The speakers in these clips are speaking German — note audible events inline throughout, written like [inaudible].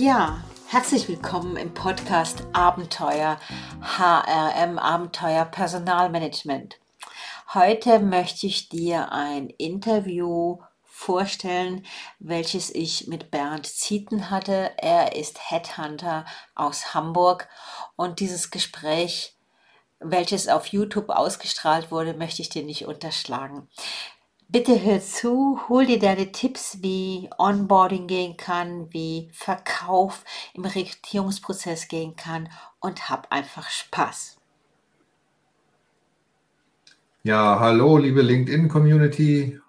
Ja, herzlich willkommen im Podcast Abenteuer HRM Abenteuer Personalmanagement. Heute möchte ich dir ein Interview vorstellen, welches ich mit Bernd Zieten hatte. Er ist Headhunter aus Hamburg und dieses Gespräch, welches auf YouTube ausgestrahlt wurde, möchte ich dir nicht unterschlagen. Bitte hör zu, hol dir deine Tipps, wie Onboarding gehen kann, wie Verkauf im Rekrutierungsprozess gehen kann und hab einfach Spaß. Ja, hallo, liebe LinkedIn-Community.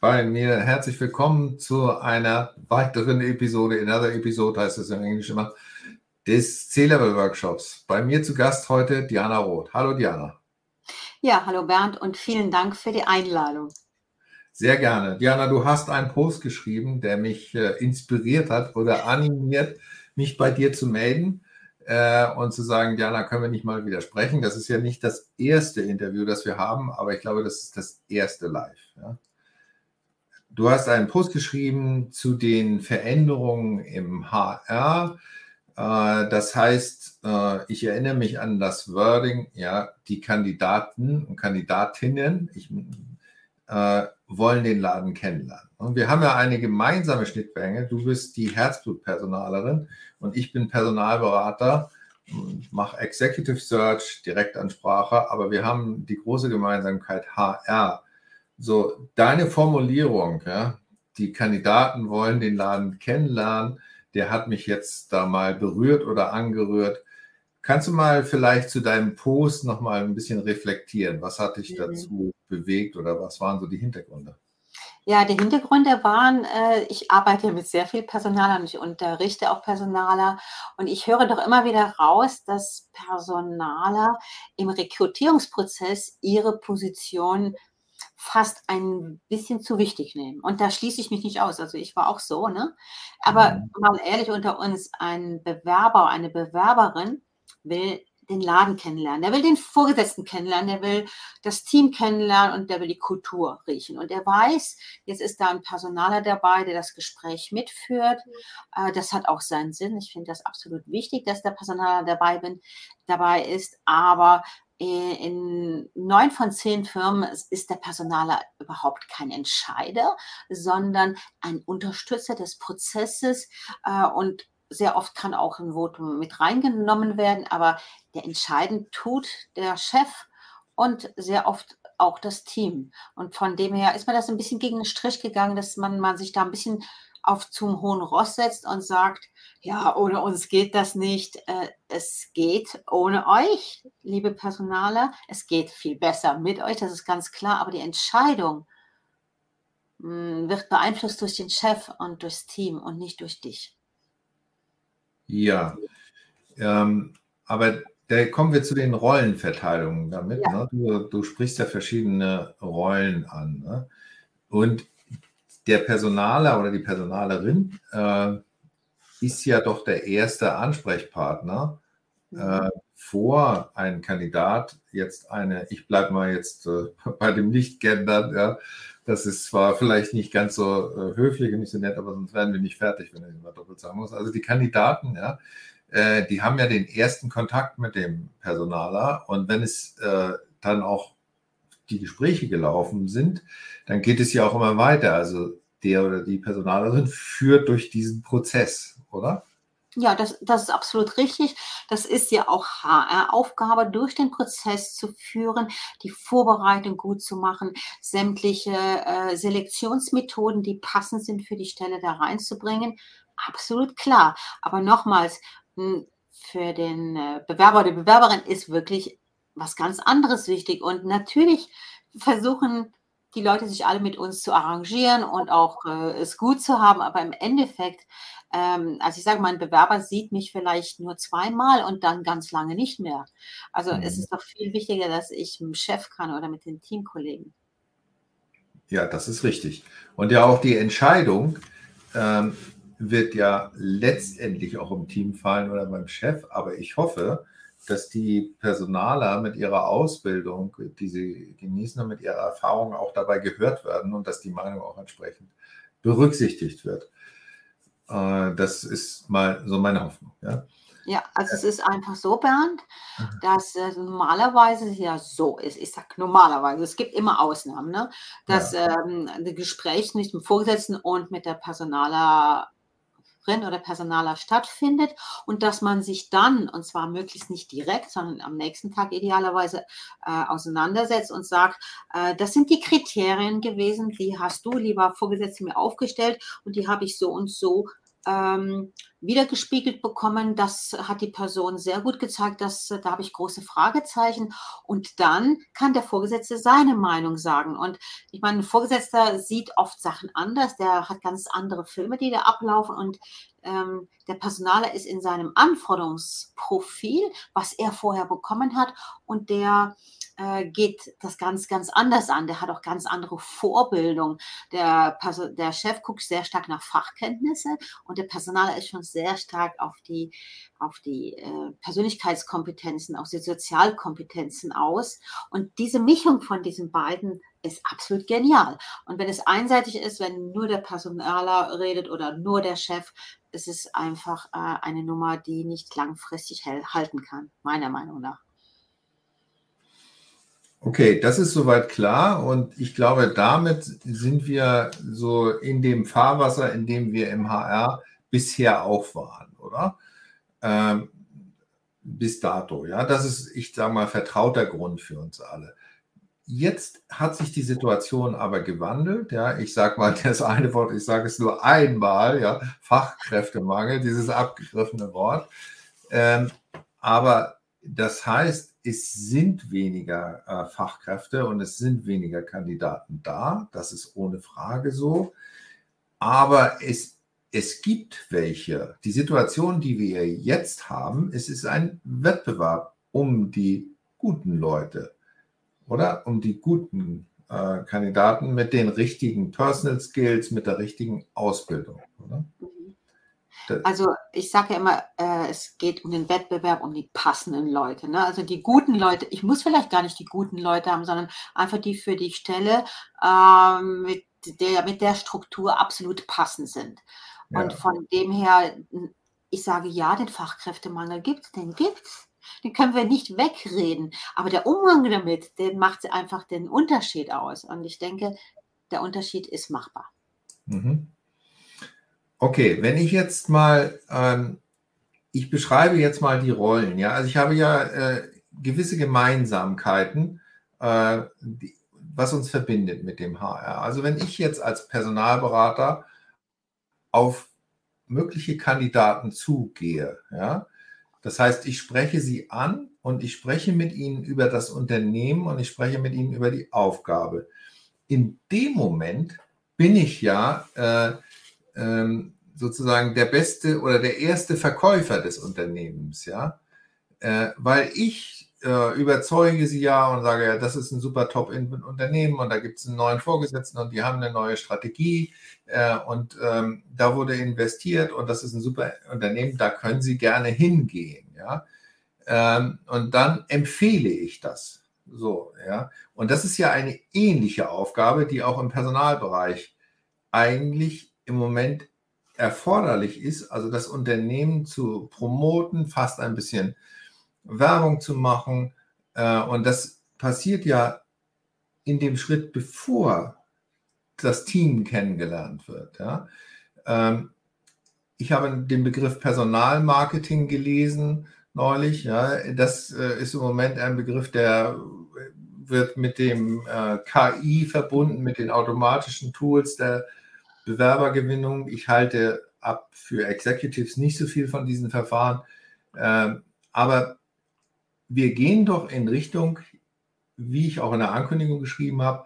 Bei mir herzlich willkommen zu einer weiteren Episode, another Episode heißt es im Englischen immer, des C-Level-Workshops. Bei mir zu Gast heute Diana Roth. Hallo Diana. Ja, hallo Bernd und vielen Dank für die Einladung. Sehr gerne. Diana, du hast einen Post geschrieben, der mich äh, inspiriert hat oder animiert, mich bei dir zu melden äh, und zu sagen, Diana, können wir nicht mal widersprechen? Das ist ja nicht das erste Interview, das wir haben, aber ich glaube, das ist das erste live. Ja? Du hast einen Post geschrieben zu den Veränderungen im HR. Äh, das heißt, äh, ich erinnere mich an das Wording, ja, die Kandidaten und Kandidatinnen, ich äh, wollen den Laden kennenlernen. Und wir haben ja eine gemeinsame Schnittmenge. Du bist die Herzblutpersonalerin und ich bin Personalberater, mache Executive Search, Direktansprache, aber wir haben die große Gemeinsamkeit HR. So, deine Formulierung, ja, die Kandidaten wollen den Laden kennenlernen, der hat mich jetzt da mal berührt oder angerührt. Kannst du mal vielleicht zu deinem Post noch mal ein bisschen reflektieren? Was hat dich mhm. dazu bewegt oder was waren so die Hintergründe? Ja, die Hintergründe waren, äh, ich arbeite mit sehr viel Personal und ich unterrichte auch Personaler und ich höre doch immer wieder raus, dass Personaler im Rekrutierungsprozess ihre Position fast ein bisschen zu wichtig nehmen. Und da schließe ich mich nicht aus. Also ich war auch so, ne? Aber mhm. mal ehrlich unter uns, ein Bewerber, eine Bewerberin will den Laden kennenlernen, der will den Vorgesetzten kennenlernen, der will das Team kennenlernen und der will die Kultur riechen. Und er weiß, jetzt ist da ein Personaler dabei, der das Gespräch mitführt. Äh, das hat auch seinen Sinn. Ich finde das absolut wichtig, dass der Personaler dabei, bin, dabei ist. Aber äh, in neun von zehn Firmen ist der Personaler überhaupt kein Entscheider, sondern ein Unterstützer des Prozesses äh, und sehr oft kann auch ein Votum mit reingenommen werden, aber der entscheidend tut der Chef und sehr oft auch das Team. Und von dem her ist mir das ein bisschen gegen den Strich gegangen, dass man, man sich da ein bisschen auf zum hohen Ross setzt und sagt, ja, ohne uns geht das nicht. Äh, es geht ohne euch, liebe Personaler. Es geht viel besser mit euch, das ist ganz klar. Aber die Entscheidung hm, wird beeinflusst durch den Chef und durchs Team und nicht durch dich. Ja, ähm, aber da kommen wir zu den Rollenverteilungen damit. Ja. Ne? Du, du, sprichst ja verschiedene Rollen an. Ne? Und der Personaler oder die Personalerin äh, ist ja doch der erste Ansprechpartner, äh, vor ein Kandidat jetzt eine, ich bleibe mal jetzt äh, [laughs] bei dem Nicht-Gendern, ja, das ist zwar vielleicht nicht ganz so äh, höflich und nicht so nett, aber sonst werden wir nicht fertig, wenn ich immer doppelt sagen muss. Also die Kandidaten, ja, äh, die haben ja den ersten Kontakt mit dem Personaler und wenn es äh, dann auch die Gespräche gelaufen sind, dann geht es ja auch immer weiter. Also der oder die Personalerin führt durch diesen Prozess, oder? Ja, das, das ist absolut richtig. Das ist ja auch HR-Aufgabe, durch den Prozess zu führen, die Vorbereitung gut zu machen, sämtliche äh, Selektionsmethoden, die passend sind für die Stelle da reinzubringen. Absolut klar. Aber nochmals, hm, für den äh, Bewerber oder Bewerberin ist wirklich was ganz anderes wichtig. Und natürlich versuchen die Leute sich alle mit uns zu arrangieren und auch äh, es gut zu haben. Aber im Endeffekt, ähm, also ich sage mal, ein Bewerber sieht mich vielleicht nur zweimal und dann ganz lange nicht mehr. Also mhm. es ist doch viel wichtiger, dass ich mit dem Chef kann oder mit den Teamkollegen. Ja, das ist richtig. Und ja auch die Entscheidung ähm, wird ja letztendlich auch im Team fallen oder beim Chef. Aber ich hoffe, dass die Personaler mit ihrer Ausbildung, die sie genießen und mit ihrer Erfahrung auch dabei gehört werden und dass die Meinung auch entsprechend berücksichtigt wird. Äh, das ist mal so meine Hoffnung. Ja, ja also es ist einfach so, Bernd, mhm. dass äh, normalerweise ja so ist. Ich sage normalerweise, es gibt immer Ausnahmen, ne? dass ja. ähm, das Gespräch nicht mit dem Vorgesetzten und mit der Personaler oder Personaler stattfindet und dass man sich dann, und zwar möglichst nicht direkt, sondern am nächsten Tag idealerweise äh, auseinandersetzt und sagt, äh, das sind die Kriterien gewesen, die hast du, lieber Vorgesetzte, mir aufgestellt und die habe ich so und so ähm, wiedergespiegelt bekommen. Das hat die Person sehr gut gezeigt, dass da habe ich große Fragezeichen. Und dann kann der Vorgesetzte seine Meinung sagen. Und ich meine, ein Vorgesetzter sieht oft Sachen anders. Der hat ganz andere Filme, die da ablaufen. Und ähm, der Personaler ist in seinem Anforderungsprofil, was er vorher bekommen hat. Und der äh, geht das ganz, ganz anders an. Der hat auch ganz andere Vorbildung. Der, der Chef guckt sehr stark nach Fachkenntnisse und der Personaler ist schon sehr stark auf die, auf die äh, Persönlichkeitskompetenzen, auf die Sozialkompetenzen aus. Und diese Mischung von diesen beiden ist absolut genial. Und wenn es einseitig ist, wenn nur der Personaler redet oder nur der Chef, ist es einfach äh, eine Nummer, die nicht langfristig halten kann, meiner Meinung nach. Okay, das ist soweit klar und ich glaube, damit sind wir so in dem Fahrwasser, in dem wir im HR bisher auch waren, oder? Ähm, bis dato, ja. Das ist, ich sage mal, vertrauter Grund für uns alle. Jetzt hat sich die Situation aber gewandelt, ja. Ich sage mal [laughs] das eine Wort, ich sage es nur einmal, ja. Fachkräftemangel, dieses abgegriffene Wort. Ähm, aber das heißt, es sind weniger äh, Fachkräfte und es sind weniger Kandidaten da. Das ist ohne Frage so. Aber es, es gibt welche. Die Situation, die wir jetzt haben, es ist ein Wettbewerb um die guten Leute oder um die guten äh, Kandidaten mit den richtigen Personal Skills, mit der richtigen Ausbildung. Oder? Also ich sage ja immer, äh, es geht um den Wettbewerb, um die passenden Leute. Ne? Also die guten Leute, ich muss vielleicht gar nicht die guten Leute haben, sondern einfach die für die Stelle äh, mit, der, mit der Struktur absolut passend sind. Ja. Und von dem her, ich sage ja, den Fachkräftemangel gibt es, den gibt es. Den können wir nicht wegreden. Aber der Umgang damit, den macht einfach den Unterschied aus. Und ich denke, der Unterschied ist machbar. Mhm. Okay, wenn ich jetzt mal, ähm, ich beschreibe jetzt mal die Rollen, ja, also ich habe ja äh, gewisse Gemeinsamkeiten, äh, die, was uns verbindet mit dem HR. Also wenn ich jetzt als Personalberater auf mögliche Kandidaten zugehe, ja, das heißt, ich spreche sie an und ich spreche mit ihnen über das Unternehmen und ich spreche mit ihnen über die Aufgabe. In dem Moment bin ich ja äh, ähm, sozusagen der beste oder der erste Verkäufer des Unternehmens, ja, äh, weil ich äh, überzeuge sie ja und sage ja, das ist ein super Top-Unternehmen und da gibt es einen neuen Vorgesetzten und die haben eine neue Strategie äh, und ähm, da wurde investiert und das ist ein super Unternehmen, da können Sie gerne hingehen, ja. Ähm, und dann empfehle ich das. So, ja. Und das ist ja eine ähnliche Aufgabe, die auch im Personalbereich eigentlich im Moment erforderlich ist, also das Unternehmen zu promoten, fast ein bisschen Werbung zu machen. Äh, und das passiert ja in dem Schritt, bevor das Team kennengelernt wird. Ja. Ähm, ich habe den Begriff Personalmarketing gelesen neulich. Ja. Das äh, ist im Moment ein Begriff, der wird mit dem äh, KI verbunden, mit den automatischen Tools der Bewerbergewinnung. Ich halte ab für Executives nicht so viel von diesen Verfahren. Ähm, aber wir gehen doch in Richtung, wie ich auch in der Ankündigung geschrieben habe,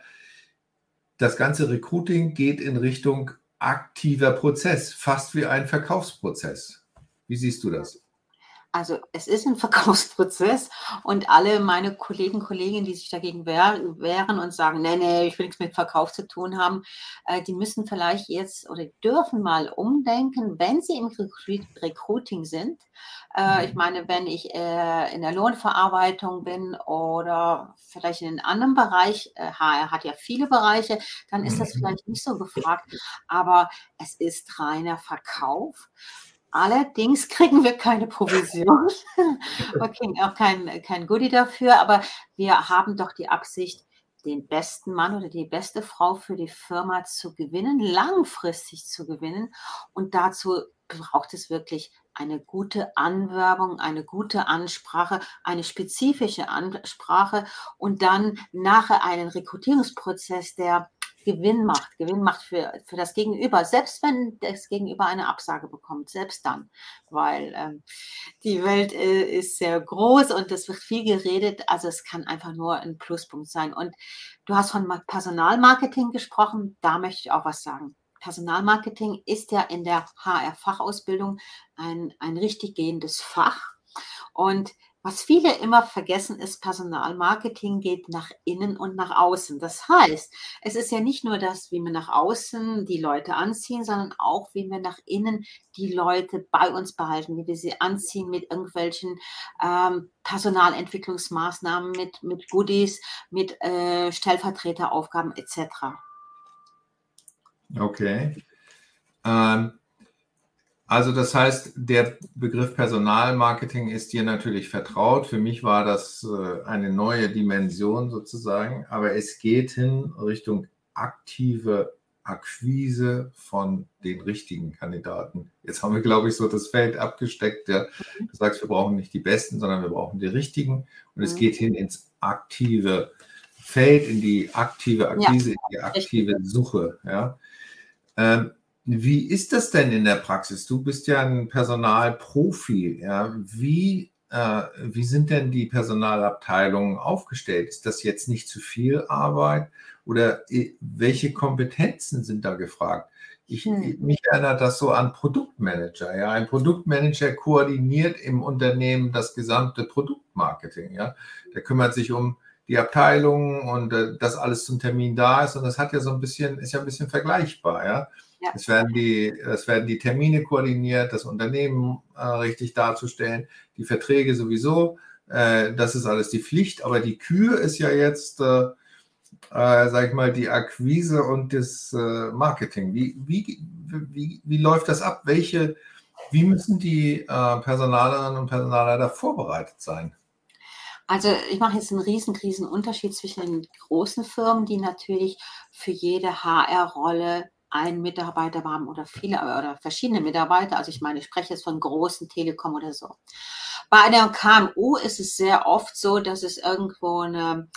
das ganze Recruiting geht in Richtung aktiver Prozess, fast wie ein Verkaufsprozess. Wie siehst du das? Also es ist ein [laughs] Verkaufsprozess und alle meine Kollegen, Kolleginnen, die sich dagegen wehren und sagen, nee, nee, ich will nichts mit Verkauf zu tun haben, äh, die müssen vielleicht jetzt oder dürfen mal umdenken, wenn sie im Recruiting sind. Äh, ich mhm. meine, wenn ich äh, in der Lohnverarbeitung bin oder vielleicht in einem anderen Bereich, HR hat ja viele Bereiche, dann ist das mhm. vielleicht nicht so gefragt, aber es ist reiner Verkauf. Allerdings kriegen wir keine Provision. [laughs] wir kriegen auch kein, kein Goodie dafür, aber wir haben doch die Absicht, den besten Mann oder die beste Frau für die Firma zu gewinnen, langfristig zu gewinnen. Und dazu braucht es wirklich eine gute Anwerbung, eine gute Ansprache, eine spezifische Ansprache und dann nachher einen Rekrutierungsprozess, der Gewinn macht, Gewinn macht für, für das Gegenüber, selbst wenn das Gegenüber eine Absage bekommt, selbst dann, weil ähm, die Welt äh, ist sehr groß und es wird viel geredet, also es kann einfach nur ein Pluspunkt sein. Und du hast von Personalmarketing gesprochen, da möchte ich auch was sagen. Personalmarketing ist ja in der HR-Fachausbildung ein, ein richtig gehendes Fach. Und was viele immer vergessen ist, Personalmarketing geht nach innen und nach außen. Das heißt, es ist ja nicht nur das, wie wir nach außen die Leute anziehen, sondern auch, wie wir nach innen die Leute bei uns behalten, wie wir sie anziehen mit irgendwelchen ähm, Personalentwicklungsmaßnahmen, mit, mit Goodies, mit äh, Stellvertreteraufgaben etc. Okay. Ähm, also das heißt, der Begriff Personalmarketing ist dir natürlich vertraut. Für mich war das äh, eine neue Dimension sozusagen, aber es geht hin Richtung aktive Akquise von den richtigen Kandidaten. Jetzt haben wir, glaube ich, so das Feld abgesteckt. Ja. Du sagst, wir brauchen nicht die Besten, sondern wir brauchen die richtigen. Und es mhm. geht hin ins aktive Feld, in die aktive Akquise, ja. in die aktive Suche. Ja. Ähm, wie ist das denn in der Praxis? Du bist ja ein Personalprofi. Ja? Wie, äh, wie sind denn die Personalabteilungen aufgestellt? Ist das jetzt nicht zu viel Arbeit oder äh, welche Kompetenzen sind da gefragt? Ich, hm. Mich erinnert das so an Produktmanager. Ja? Ein Produktmanager koordiniert im Unternehmen das gesamte Produktmarketing. Ja? Der kümmert sich um die Abteilungen und äh, dass alles zum Termin da ist. Und das hat ja so ein bisschen, ist ja ein bisschen vergleichbar. Ja? Ja. Es, werden die, es werden die Termine koordiniert, das Unternehmen äh, richtig darzustellen, die Verträge sowieso. Äh, das ist alles die Pflicht. Aber die Kür ist ja jetzt, äh, äh sag ich mal, die Akquise und das äh, Marketing. Wie, wie, wie, wie läuft das ab? Welche, wie müssen die äh, Personalerinnen und Personaler da vorbereitet sein? Also ich mache jetzt einen riesen, riesen Unterschied zwischen den großen Firmen, die natürlich für jede HR-Rolle ein Mitarbeiter haben oder viele oder verschiedene Mitarbeiter. Also ich meine, ich spreche jetzt von großen Telekom oder so. Bei einer KMU ist es sehr oft so, dass es irgendwo eine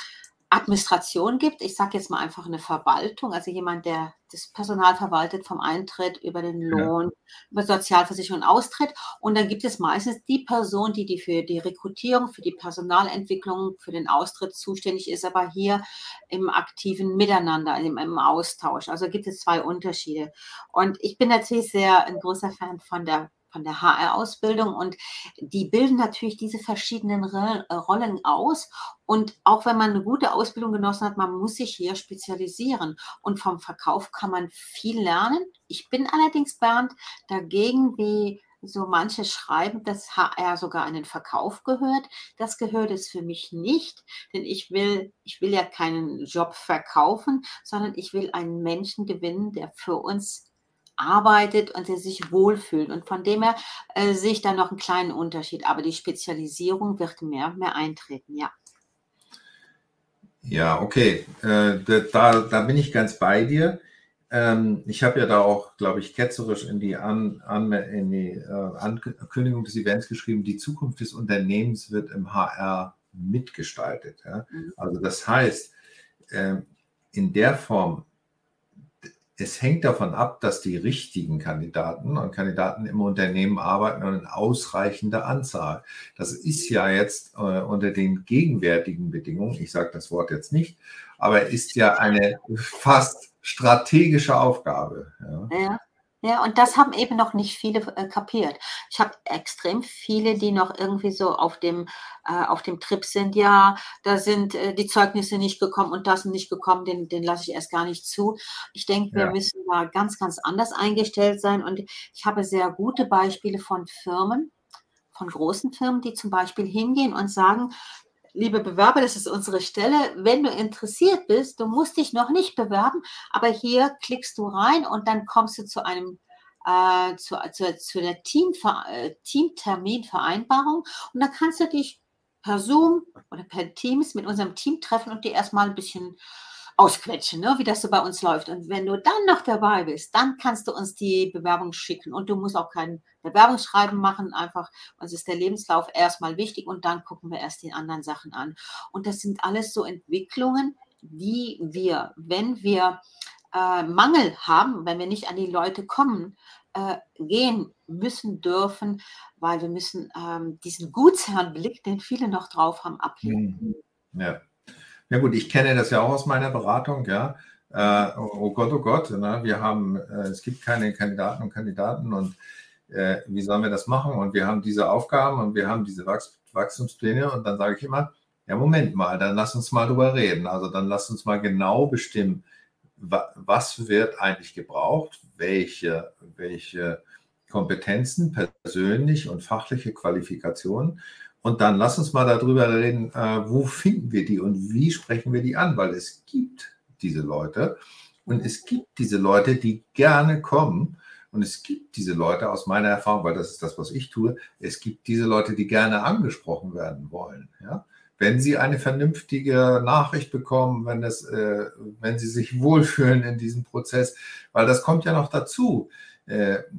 Administration gibt. Ich sage jetzt mal einfach eine Verwaltung, also jemand, der das Personal verwaltet vom Eintritt über den Lohn, ja. über Sozialversicherung und Austritt. Und dann gibt es meistens die Person, die, die für die Rekrutierung, für die Personalentwicklung, für den Austritt zuständig ist, aber hier im aktiven Miteinander, im, im Austausch. Also gibt es zwei Unterschiede. Und ich bin natürlich sehr ein großer Fan von der von der HR-Ausbildung und die bilden natürlich diese verschiedenen äh, Rollen aus. Und auch wenn man eine gute Ausbildung genossen hat, man muss sich hier spezialisieren. Und vom Verkauf kann man viel lernen. Ich bin allerdings, Bernd, dagegen, wie so manche schreiben, dass HR sogar an den Verkauf gehört. Das gehört es für mich nicht, denn ich will, ich will ja keinen Job verkaufen, sondern ich will einen Menschen gewinnen, der für uns arbeitet und der sich wohlfühlt. Und von dem her äh, sehe ich da noch einen kleinen Unterschied. Aber die Spezialisierung wird mehr und mehr eintreten, ja. Ja, okay. Äh, da, da bin ich ganz bei dir. Ähm, ich habe ja da auch, glaube ich, ketzerisch in die, An, An, in die äh, Ankündigung des Events geschrieben, die Zukunft des Unternehmens wird im HR mitgestaltet. Ja? Mhm. Also das heißt, äh, in der Form es hängt davon ab, dass die richtigen Kandidaten und Kandidaten im Unternehmen arbeiten und in ausreichender Anzahl. Das ist ja jetzt äh, unter den gegenwärtigen Bedingungen, ich sage das Wort jetzt nicht, aber ist ja eine fast strategische Aufgabe. Ja. ja. Ja, und das haben eben noch nicht viele äh, kapiert. Ich habe extrem viele, die noch irgendwie so auf dem, äh, auf dem Trip sind, ja, da sind äh, die Zeugnisse nicht gekommen und das nicht gekommen, den, den lasse ich erst gar nicht zu. Ich denke, wir Ja. müssen da ganz, ganz anders eingestellt sein. Und ich habe sehr gute Beispiele von Firmen, von großen Firmen, die zum Beispiel hingehen und sagen, liebe Bewerber, das ist unsere Stelle. Wenn du interessiert bist, du musst dich noch nicht bewerben, aber hier klickst du rein und dann kommst du zu einem äh, zu, zu, zu der Teamver äh, Teamterminvereinbarung und dann kannst du dich per Zoom oder per Teams mit unserem Team treffen und dir erstmal ein bisschen ausquetschen, ne, wie das so bei uns läuft. Und wenn du dann noch dabei bist, dann kannst du uns die Bewerbung schicken und du musst auch kein Bewerbungsschreiben machen, einfach uns ist der Lebenslauf erstmal wichtig und dann gucken wir erst die anderen Sachen an. Und das sind alles so Entwicklungen, die wir, wenn wir äh, Mangel haben, wenn wir nicht an die Leute kommen, äh, gehen müssen dürfen, weil wir müssen ähm, diesen Gutsherrenblick, den viele noch drauf haben, ablegen. Hm. Ja. Ja gut, ich kenne das ja auch aus meiner Beratung, ja. Äh, oh, Gott, oh Gott, ne? wir haben, äh, es gibt keine Kandidaten und Kandidaten und äh, wie sollen wir das machen? Und wir haben diese Aufgaben und wir haben diese Wachs Wachstumspläne und dann sage ich immer, ja Moment mal, dann lass uns mal drüber reden. Also dann lass uns mal genau bestimmen, wa was wird eigentlich gebraucht, welche, welche Kompetenzen, persönlich und fachliche Qualifikationen und dann lass uns mal darüber reden, äh, wo finden wir die und wie sprechen wir die an, weil es gibt diese Leute und es gibt diese Leute, die gerne kommen und es gibt diese Leute aus meiner Erfahrung, weil das ist das, was ich tue, es gibt diese Leute, die gerne angesprochen werden wollen. Ja? Wenn sie eine vernünftige Nachricht bekommen, wenn, es, äh, wenn sie sich wohlfühlen in diesem Prozess, weil das kommt ja noch dazu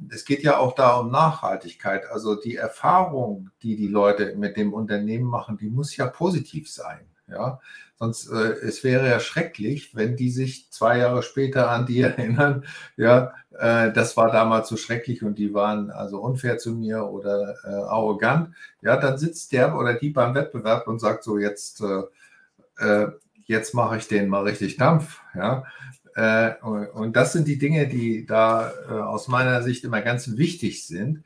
es geht ja auch da um Nachhaltigkeit. Also die Erfahrung, die die Leute mit dem Unternehmen machen, die muss ja positiv sein. Ja, sonst äh, es wäre ja schrecklich, wenn die sich zwei Jahre später an die [laughs] erinnern. Ja, äh, das war damals so schrecklich und die waren also unfair zu mir oder äh, arrogant. Ja, dann sitzt der oder die beim Wettbewerb und sagt so jetzt äh, äh, jetzt mache ich den mal richtig Dampf. Ja, äh, und das sind die Dinge, die da äh, aus meiner Sicht immer ganz wichtig sind,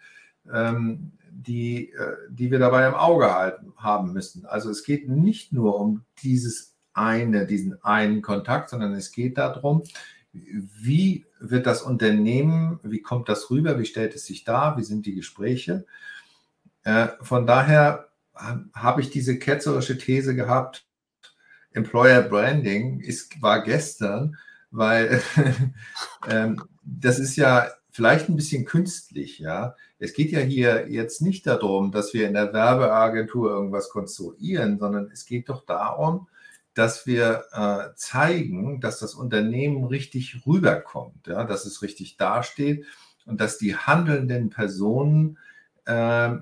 ähm, die, äh, die wir dabei im Auge halten, haben müssen. Also es geht nicht nur um dieses eine, diesen einen Kontakt, sondern es geht darum, wie wird das Unternehmen, wie kommt das rüber, wie stellt es sich dar, wie sind die Gespräche. Von daher habe ich diese ketzerische These gehabt, Employer Branding ist, war gestern, weil [laughs] ähm, das ist ja vielleicht ein bisschen künstlich, ja. Es geht ja hier jetzt nicht darum, dass wir in der Werbeagentur irgendwas konstruieren, sondern es geht doch darum, dass wir äh, zeigen, dass das Unternehmen richtig rüberkommt, ja, dass es richtig dasteht und dass die handelnden Personen äh,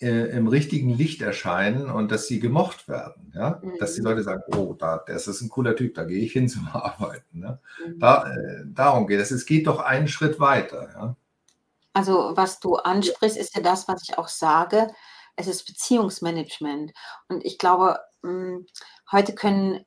äh, im richtigen Licht erscheinen und dass sie gemocht werden. Ja? Mhm. Dass die Leute sagen, oh, da, das ist ein cooler Typ, da gehe ich hin [laughs] zum Arbeiten. Ne? Mhm. Da, äh, darum geht es. Es geht doch einen Schritt weiter. Ja? Also was du ansprichst, ist ja das, was ich auch sage. Es ist Beziehungsmanagement. Und ich glaube, mh, hm, heute können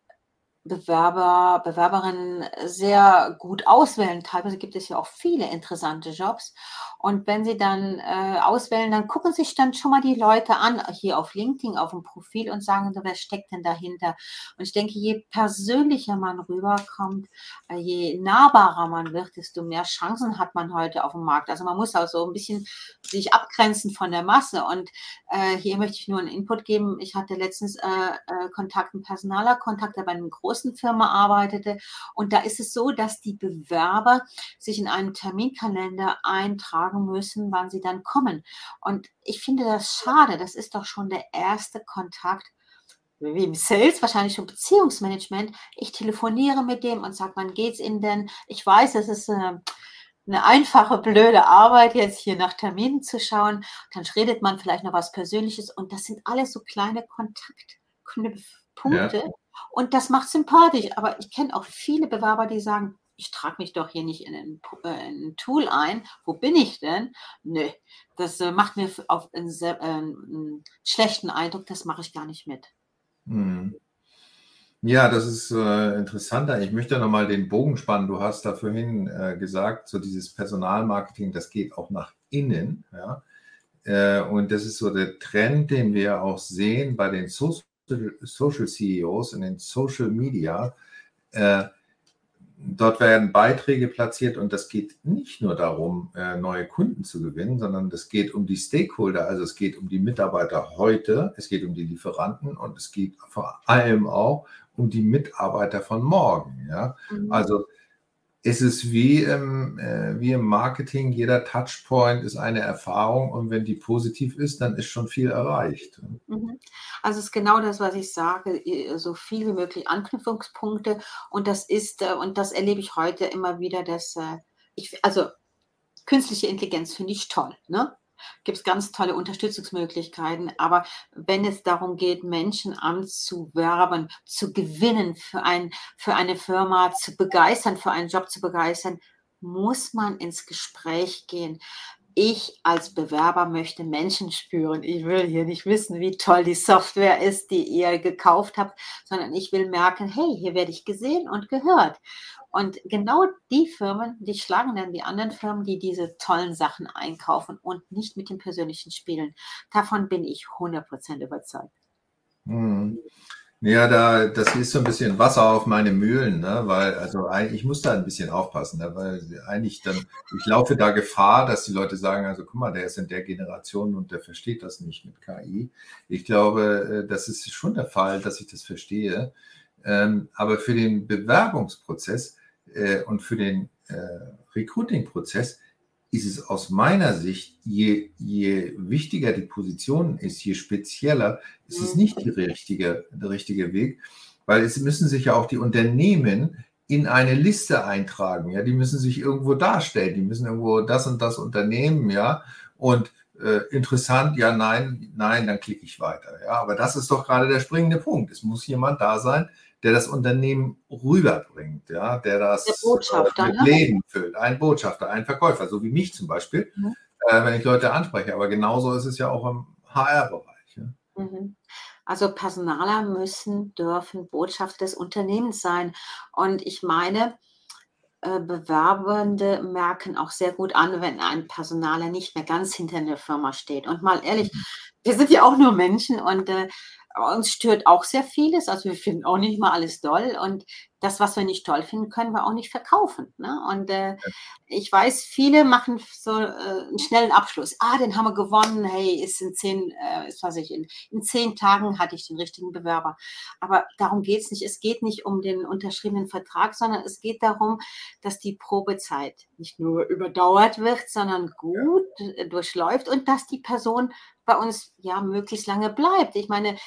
Bewerber, Bewerberinnen sehr gut auswählen. Teilweise gibt es ja auch viele interessante Jobs. Und wenn sie dann äh, auswählen, dann gucken sich dann schon mal die Leute an, hier auf LinkedIn, auf dem Profil und sagen, wer steckt denn dahinter? Und ich denke, je persönlicher man rüberkommt, äh, je nahbarer man wird, desto mehr Chancen hat man heute auf dem Markt. Also man muss auch so ein bisschen sich abgrenzen von der Masse. Und äh, hier möchte ich nur einen Input geben. Ich hatte letztens äh, äh, Kontakt, einen Personaler Kontakt, der bei einem großen Firma arbeitete. Und da ist es so, dass die Bewerber sich in einem Terminkalender eintragen müssen, wann sie dann kommen. Und ich finde das schade. Das ist doch schon der erste Kontakt wie im Sales, wahrscheinlich schon Beziehungsmanagement. Ich telefoniere mit dem und sage, wann geht's Ihnen denn? Ich weiß, es ist eine, eine einfache, blöde Arbeit, jetzt hier nach Terminen zu schauen. Dann redet man vielleicht noch was Persönliches und das sind alles so kleine Kontaktknüpfpunkte. Ja. Und das macht sympathisch. Aber ich kenne auch viele Bewerber, die sagen, ich trage mich doch hier nicht in ein, äh, in ein, Tool ein. Wo bin ich denn? Nö, das äh, macht mir auf einen, äh, einen, schlechten Eindruck, das mache ich gar nicht mit. Hm. Ja, das ist äh, interessanter. Ich möchte nochmal den Bogen spannen. Du hast da vorhin gesagt, so dieses Personalmarketing, das geht auch nach innen. Ja? Und das ist so der Trend, den wir auch sehen bei den Social, Social CEOs in den Social Media. Äh, dort werden Beiträge platziert und das geht nicht nur darum, äh, neue Kunden zu gewinnen, sondern es geht um die Stakeholder, also es geht um die Mitarbeiter heute, es geht um die Lieferanten und es geht vor allem auch um die Mitarbeiter von morgen. Ja? Mhm. Also es ist wie im, äh, wie im Marketing, jeder Touchpoint ist eine Erfahrung und wenn die positiv ist, dann ist schon viel erreicht. Mhm. Also es ist genau das, was ich sage, so viel wie möglich Anknüpfungspunkte und das ist, äh, und das erlebe ich heute immer wieder, dass äh, ich, also künstliche Intelligenz finde ich toll, ne? Gibt es ganz tolle Unterstützungsmöglichkeiten. Aber wenn es darum geht, Menschen anzuwerben, zu gewinnen, für, ein, für eine Firma zu begeistern, für einen Job zu begeistern, muss man ins Gespräch gehen. Ich als Bewerber möchte Menschen spüren. Ich will hier nicht wissen, wie toll die Software ist, die ihr gekauft habt, sondern ich will merken, hey, hier werde ich gesehen und gehört. Und genau die Firmen, die schlagen dann die anderen Firmen, die diese tollen Sachen einkaufen und nicht mit dem persönlichen spielen. Davon bin ich 100% überzeugt. Hm. Ja, da, das ist so ein bisschen Wasser auf meine Mühlen, ne? weil also ich muss da ein bisschen aufpassen, ne? weil eigentlich dann, ich laufe da Gefahr, dass die Leute sagen, also guck mal, der ist in der Generation und der versteht das nicht mit KI. Ich glaube, äh, das ist schon der Fall, dass ich das verstehe. Ähm, aber für den Bewerbungsprozess äh, und für den äh, Recruiting-Prozess ist es aus meiner Sicht, je, je wichtiger die Position ist, je spezieller, ist es nicht richtige, der richtige Weg, weil es müssen sich ja auch die Unternehmen in eine Liste eintragen. Ja, die müssen sich irgendwo darstellen, die müssen irgendwo das und das unternehmen, ja, und äh, interessant, ja, nein, nein, dann klicke ich weiter. Ja, aber das ist doch gerade der springende Punkt. Es muss jemand da sein, der das Unternehmen rüberbringt, ja, der das der Botschafter, mit ne? Leben füllt. Ein Botschafter, ein Verkäufer, so wie mich zum Beispiel, mhm. äh, wenn ich Leute anspreche. Aber genauso ist es ja auch im HR-Bereich. Ja. Mhm. Also Personaler müssen, dürfen Botschafter des Unternehmens sein. Und ich meine, äh, Bewerbende merken auch sehr gut an, wenn ein Personaler nicht mehr ganz hinter der Firma steht. Und mal ehrlich, mhm. wir sind ja auch nur Menschen und äh, uns stört auch sehr vieles. Also wir finden auch nicht mal alles toll. Und das, was wir nicht toll finden, können wir auch nicht verkaufen. Ne? Und äh, ich weiß, viele machen so äh, einen schnellen Abschluss. Ah, den haben wir gewonnen. Hey, ist in zehn, äh, ist, was ich, in, in zehn Tagen hatte ich den richtigen Bewerber. Aber darum geht es nicht. Es geht nicht um den unterschriebenen Vertrag, sondern es geht darum, dass die Probezeit nicht nur überdauert wird, sondern gut ja. durchläuft und dass die Person bei uns ja möglichst lange bleibt. Ich meine,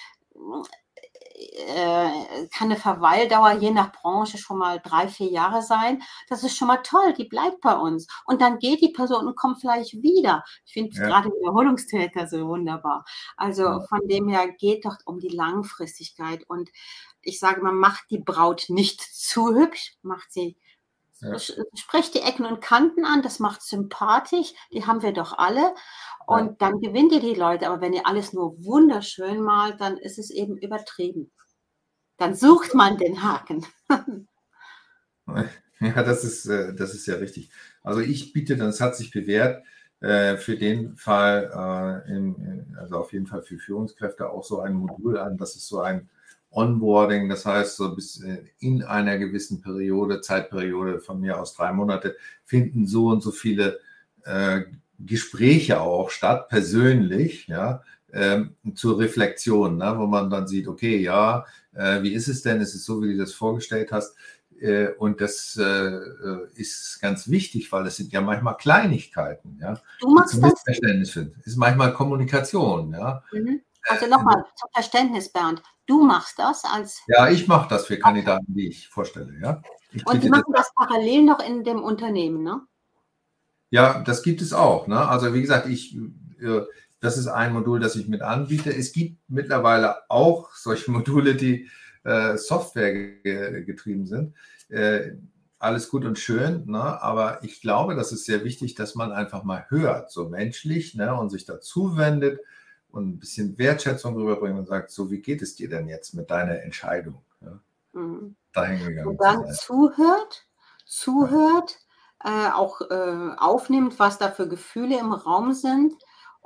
äh, kann eine Verweildauer je nach Branche schon mal drei, vier Jahre sein. Das ist schon mal toll, die bleibt bei uns. Und dann geht die Person und kommt vielleicht wieder. Ich finde ja. gerade Wiederholungstäter so wunderbar. Also ja. von dem her geht doch um die Langfristigkeit. Und ich sage, man macht die Braut nicht zu hübsch, macht sie ja. Sprecht die Ecken und Kanten an, das macht sympathisch, die haben wir doch alle. Und ja. dann gewinnt ihr die Leute. Aber wenn ihr alles nur wunderschön malt, dann ist es eben übertrieben. Dann sucht man den Haken. [laughs] ja, das ist, äh, das ist ja richtig. Also ich biete, das hat sich bewährt, äh, für den Fall, äh, also auf jeden Fall für Führungskräfte auch so ein Modul an. Das ist so ein Onboarding, das heißt, so bis in einer gewissen Periode, Zeitperiode von mir aus drei Monate, finden so und so viele Gespräche auch statt, persönlich, ja, ähm, zur Reflexion, ne, wo man dann sieht, okay, ja, äh, wie ist es denn? Ist es so, wie du das vorgestellt hast? Äh, und das äh, ist ganz wichtig, weil es sind ja manchmal Kleinigkeiten, ja. Du machst zum Missverständnis das? Ist manchmal Kommunikation, ja. Mhm. Also nochmal zum Verständnis, Bernd. Du machst das als. Ja, ich mache das für Kandidaten, die ich vorstelle, ja. Ich und die machen das parallel noch in dem Unternehmen, ne? Ja, das gibt es auch. Ne? Also wie gesagt, ich, äh, das ist ein Modul, das ich mit anbiete. Es gibt mittlerweile auch [laughs] solche Module, die äh, Software getrieben sind. Äh, alles gut und schön, ne? aber ich glaube, das ist sehr wichtig, dass man einfach mal hört, so menschlich, ne? und sich dazu wendet und ein bisschen Wertschätzung rüberbringt und sagt, so, wie geht es dir denn jetzt mit deiner Entscheidung? Ja? Mhm. dahin gegangen Und dann zuhört, zuhört, äh, auch äh, aufnimmt, was da für Gefühle im Raum sind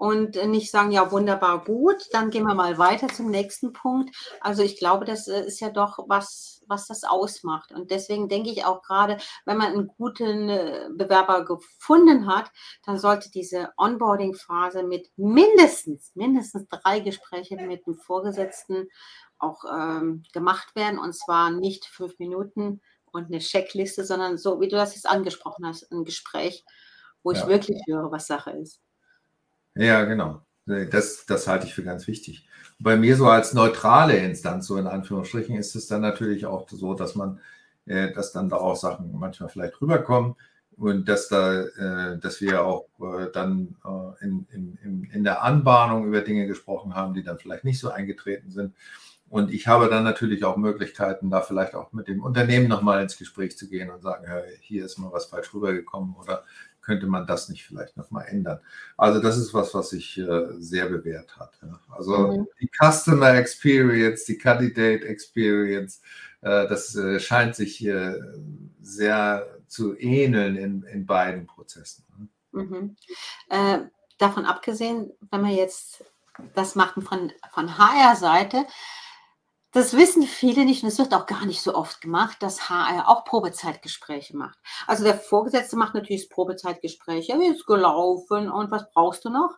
und nicht sagen, ja, wunderbar, gut, dann gehen wir mal weiter zum nächsten Punkt. Also ich glaube, das äh, ist ja doch was, was das ausmacht. Und deswegen denke ich auch gerade, wenn man einen guten äh, Bewerber gefunden hat, dann sollte diese Onboarding-Phase mit mindestens, mindestens drei Gesprächen mit dem Vorgesetzten auch ähm, gemacht werden. Und zwar nicht fünf Minuten und eine Checkliste, sondern so, wie du das jetzt angesprochen hast, ein Gespräch, wo ja. ich wirklich höre, was Sache ist. Ja, genau. Das, das halte ich für ganz wichtig. Bei mir so als neutrale Instanz, so in Anführungsstrichen, ist es dann natürlich auch so, dass man, äh, dass dann da auch Sachen manchmal vielleicht rüberkommen und dass da, äh, dass wir auch äh, dann äh, in, in, in der Anbahnung über Dinge gesprochen haben, die dann vielleicht nicht so eingetreten sind. Und ich habe dann natürlich auch Möglichkeiten, da vielleicht auch mit dem Unternehmen nochmal ins Gespräch zu gehen und sagen, hier ist mal was falsch rübergekommen oder könnte man das nicht vielleicht nochmal ändern. Also das ist was, was sich äh, sehr bewährt hat. Also mhm. die Customer Experience, die Candidate Experience, äh, das äh, scheint sich sehr zu ähneln in, in beiden Prozessen. Ne? Mhm. Äh, davon abgesehen, wenn man jetzt das macht von, von HR-Seite, das wissen viele nicht und es wird auch gar nicht so oft gemacht, dass HR auch Probezeitgespräche macht. Also der Vorgesetzte macht natürlich das Probezeitgespräch. Ja, wie ist gelaufen und was brauchst du noch?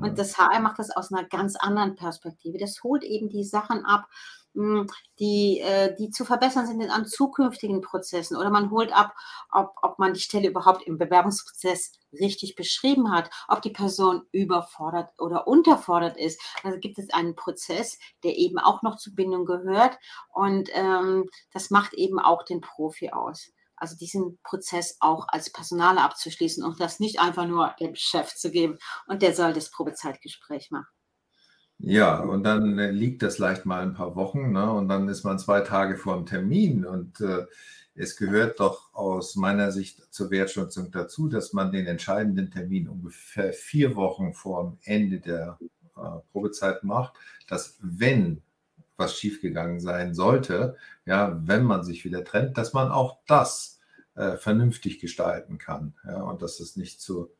Und das HR macht das aus einer ganz anderen Perspektive. Das holt eben die Sachen ab, hm, die, äh, die zu verbessern sind an zukünftigen Prozessen. Oder man holt ab, ob, ob man die Stelle überhaupt im Bewerbungsprozess richtig beschrieben hat, ob die Person überfordert oder unterfordert ist. Also gibt es einen Prozess, der eben auch noch zur Bindung gehört. Und ähm, das macht eben auch den Profi aus. Also diesen Prozess auch als Personaler abzuschließen und das nicht einfach nur dem Chef zu geben und der soll das Probezeitgespräch machen. Ja, und dann äh, liegt das leicht mal ein paar Wochen, ne? und dann ist man zwei Tage vor dem Termin. Und äh, es gehört doch aus meiner Sicht zur Wertschätzung dazu, dass man den entscheidenden Termin ungefähr vier Wochen vor dem Ende der äh, Probezeit macht, dass wenn was schiefgegangen sein sollte, ja, wenn man sich wieder trennt, dass man auch das äh, vernünftig gestalten kann. Ja, und dass es nicht zu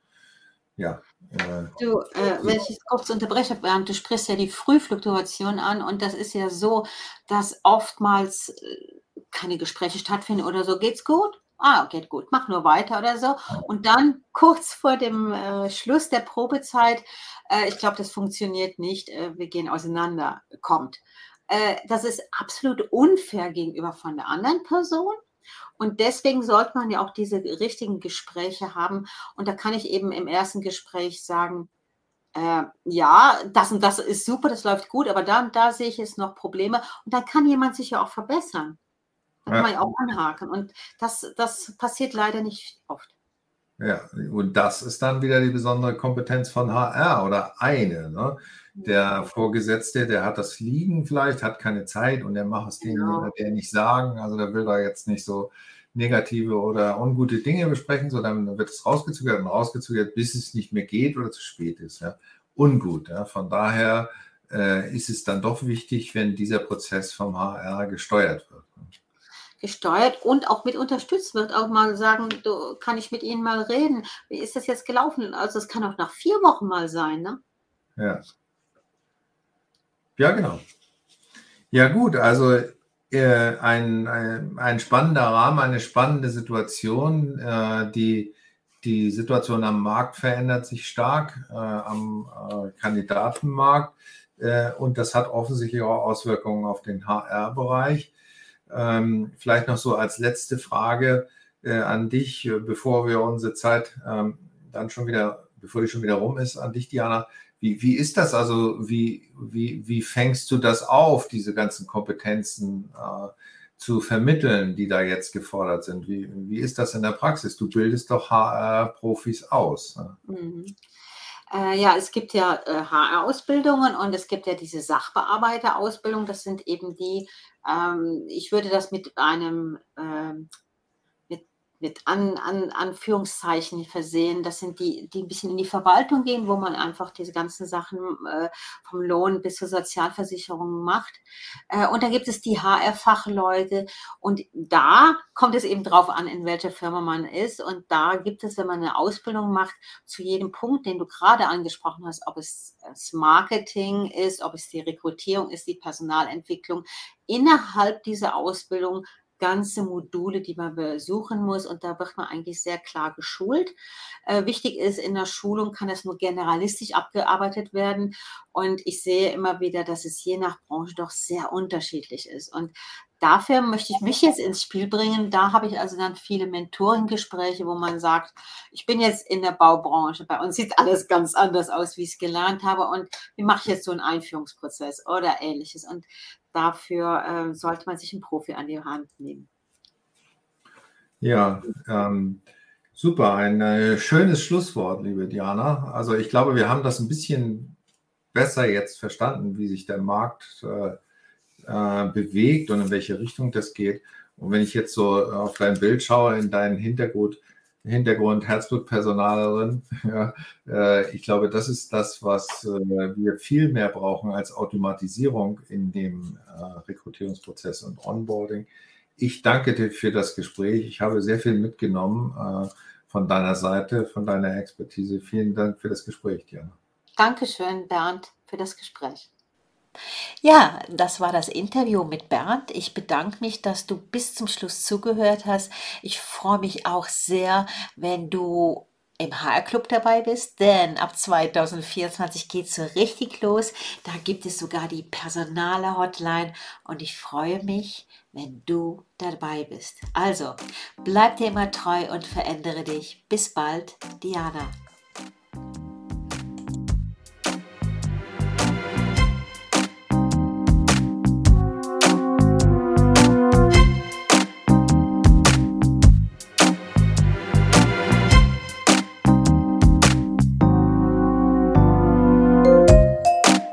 ja. Äh, du, äh, wenn ich kurz unterbreche, Bernd, du sprichst ja die Frühfluktuation an und das ist ja so, dass oftmals äh, keine Gespräche stattfinden oder so. Geht's gut? Ah, geht gut, mach nur weiter oder so. Und dann kurz vor dem äh, Schluss der Probezeit, äh, ich glaube, das funktioniert nicht, äh, wir gehen auseinander, kommt. Das ist absolut unfair gegenüber von der anderen Person und deswegen sollte man ja auch diese richtigen Gespräche haben. Und da kann ich eben im ersten Gespräch sagen, äh, ja, das und das ist super, das läuft gut, aber da und da sehe ich jetzt noch Probleme. Und dann kann jemand sich ja auch verbessern. Da kann man ja auch anhaken. Und das, das passiert leider nicht oft. Ja, und das ist dann wieder die besondere Kompetenz von HR oder eine. Ne? Der Vorgesetzte, der hat das liegen vielleicht, hat keine Zeit und der macht es dem genau. der nicht sagen. Also der will da jetzt nicht so negative oder ungute Dinge besprechen, sondern wird es rausgezögert und rausgezögert, bis es nicht mehr geht oder zu spät ist. Ja. Ungut. Ja. Von daher äh, ist es dann doch wichtig, wenn dieser Prozess vom HR gesteuert wird. Gesteuert und auch mit unterstützt wird. Auch mal sagen, du, kann ich mit Ihnen mal reden? Wie ist das jetzt gelaufen? Also es kann auch nach vier Wochen mal sein, ne? Ja. Ja, genau. Ja, gut, also äh, ein, ein, ein, spannender Rahmen, eine spannende Situation. Äh, die, die Situation am Markt verändert sich stark, äh, am äh, Kandidatenmarkt. Äh, und das hat offensichtlich auch Auswirkungen auf den HR-Bereich. Ähm, vielleicht noch so als letzte Frage äh, an dich, bevor wir unsere Zeit ähm, dann schon wieder, bevor die schon wieder rum ist, an dich, Diana. Wie, wie ist das also? Wie, wie, wie fängst du das auf, diese ganzen Kompetenzen äh, zu vermitteln, die da jetzt gefordert sind? Wie, wie ist das in der Praxis? Du bildest doch HR-Profis aus. Ne? Mhm. Äh, ja, es gibt ja äh, HR-Ausbildungen und es gibt ja diese Sachbearbeiter-Ausbildung. Das sind eben die, ähm, ich würde das mit einem, ähm, mit An, An, Anführungszeichen versehen. Das sind die, die ein bisschen in die Verwaltung gehen, wo man einfach diese ganzen Sachen äh, vom Lohn bis zur Sozialversicherung macht. Äh, und dann gibt es die HR-Fachleute. Und da kommt es eben drauf an, in welcher Firma man ist. Und da gibt es, wenn man eine Ausbildung macht, zu jedem Punkt, den du gerade angesprochen hast, ob es das Marketing ist, ob es die Rekrutierung ist, die Personalentwicklung, innerhalb dieser Ausbildung ganze Module, die man besuchen muss und da wird man eigentlich sehr klar geschult. Äh, wichtig ist, in der Schulung kann es nur generalistisch abgearbeitet werden und ich sehe immer wieder, dass es je nach Branche doch sehr unterschiedlich ist und dafür möchte ich mich jetzt ins Spiel bringen. Da habe ich also dann viele Mentorengespräche, wo man sagt, ich bin jetzt in der Baubranche, bei uns sieht alles ganz anders aus, wie ich es gelernt habe und wie mache ich jetzt so einen Einführungsprozess oder ähnliches. Und dafür äh, sollte man sich einen Profi an die Hand nehmen. Ja, ähm, super. Ein äh, schönes Schlusswort, liebe Diana. Also ich glaube, wir haben das ein bisschen besser jetzt verstanden, wie sich der Markt äh, äh, bewegt und in welche Richtung das geht. Und wenn ich jetzt so auf dein Bild schaue, in deinen Hintergrund, Hintergrund Herzblutpersonalerin. [laughs] Ja, äh, ich glaube, das ist das, was äh, wir viel mehr brauchen als Automatisierung in dem äh, Rekrutierungsprozess und Onboarding. Ich danke dir für das Gespräch. Ich habe sehr viel mitgenommen von deiner Seite, von deiner Expertise. Vielen Dank für das Gespräch, Diana. Dankeschön, Bernd, für das Gespräch. Ja, das war das Interview mit Bernd. Ich bedanke mich, dass du bis zum Schluss zugehört hast. Ich freue mich auch sehr, wenn du im HR-Club dabei bist, denn ab 2024 geht es so richtig los. Da gibt es sogar die personale Hotline und ich freue mich, wenn du dabei bist. Also, bleib dir immer treu und verändere dich. Bis bald, Diana.